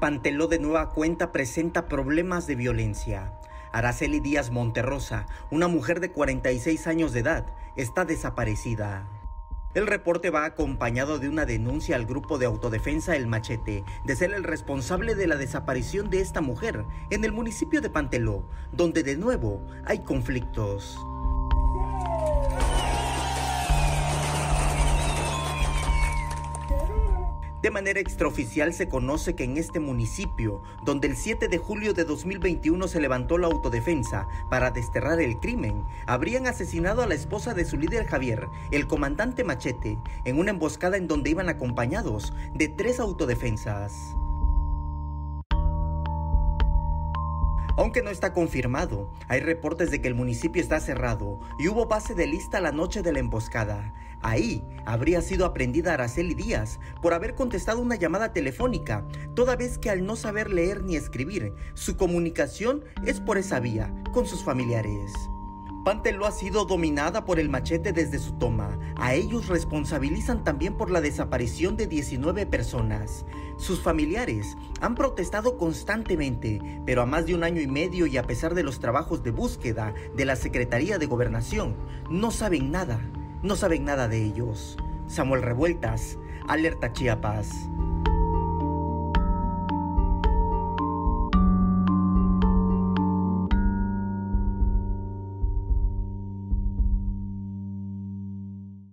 Panteló de nueva cuenta presenta problemas de violencia. Araceli Díaz Monterrosa, una mujer de 46 años de edad, está desaparecida. El reporte va acompañado de una denuncia al grupo de autodefensa El Machete de ser el responsable de la desaparición de esta mujer en el municipio de Panteló, donde de nuevo hay conflictos. De manera extraoficial se conoce que en este municipio, donde el 7 de julio de 2021 se levantó la autodefensa para desterrar el crimen, habrían asesinado a la esposa de su líder Javier, el comandante Machete, en una emboscada en donde iban acompañados de tres autodefensas. Aunque no está confirmado, hay reportes de que el municipio está cerrado y hubo base de lista la noche de la emboscada. Ahí habría sido aprendida Araceli Díaz por haber contestado una llamada telefónica, toda vez que al no saber leer ni escribir, su comunicación es por esa vía, con sus familiares. Panteló ha sido dominada por el machete desde su toma. A ellos responsabilizan también por la desaparición de 19 personas. Sus familiares han protestado constantemente, pero a más de un año y medio y a pesar de los trabajos de búsqueda de la Secretaría de Gobernación, no saben nada, no saben nada de ellos. Samuel Revueltas, Alerta Chiapas.